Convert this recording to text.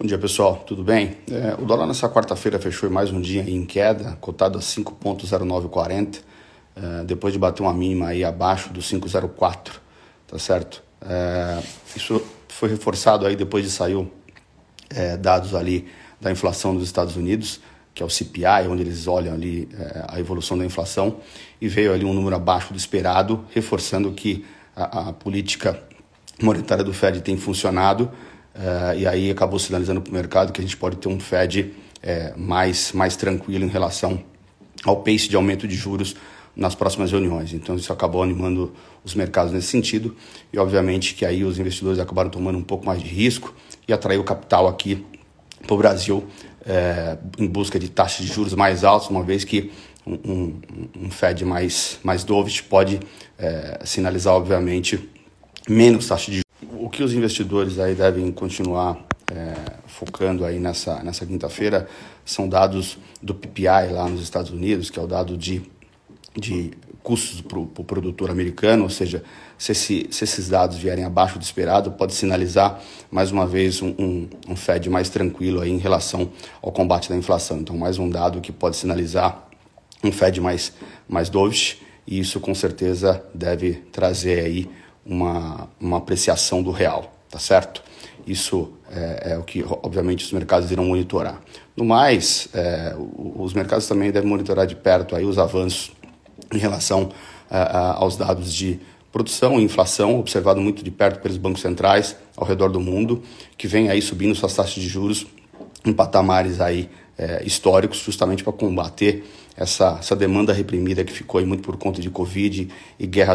Bom dia pessoal, tudo bem? É, o dólar nessa quarta-feira fechou mais um dia em queda, cotado a 5,0940, é, depois de bater uma mínima aí abaixo do 5,04, tá certo? É, isso foi reforçado aí depois de sair é, dados ali da inflação dos Estados Unidos, que é o CPI, onde eles olham ali é, a evolução da inflação, e veio ali um número abaixo do esperado, reforçando que a, a política monetária do Fed tem funcionado, Uh, e aí acabou sinalizando para o mercado que a gente pode ter um Fed é, mais, mais tranquilo em relação ao pace de aumento de juros nas próximas reuniões. Então isso acabou animando os mercados nesse sentido e obviamente que aí os investidores acabaram tomando um pouco mais de risco e atraiu capital aqui para o Brasil é, em busca de taxas de juros mais altas, uma vez que um, um, um Fed mais, mais dovish pode é, sinalizar obviamente menos taxa de juros o que os investidores aí devem continuar é, focando aí nessa, nessa quinta-feira são dados do PPI lá nos Estados Unidos, que é o dado de, de custos para o pro produtor americano, ou seja, se, esse, se, esses dados vierem abaixo do esperado, pode sinalizar mais uma vez um, um, um Fed mais tranquilo aí em relação ao combate da inflação. Então, mais um dado que pode sinalizar um Fed mais, mais dovish, e isso com certeza deve trazer aí uma, uma apreciação do real, tá certo? Isso é, é, o que, obviamente, os mercados irão monitorar. No mais, é, os mercados também devem monitorar de perto aí os avanços em relação é, a, aos dados de produção e inflação, observado muito de perto pelos bancos centrais ao redor do mundo, que vem aí subindo suas taxas de juros em patamares aí é, históricos, justamente para combater essa, essa demanda reprimida que ficou aí muito por conta de Covid e guerra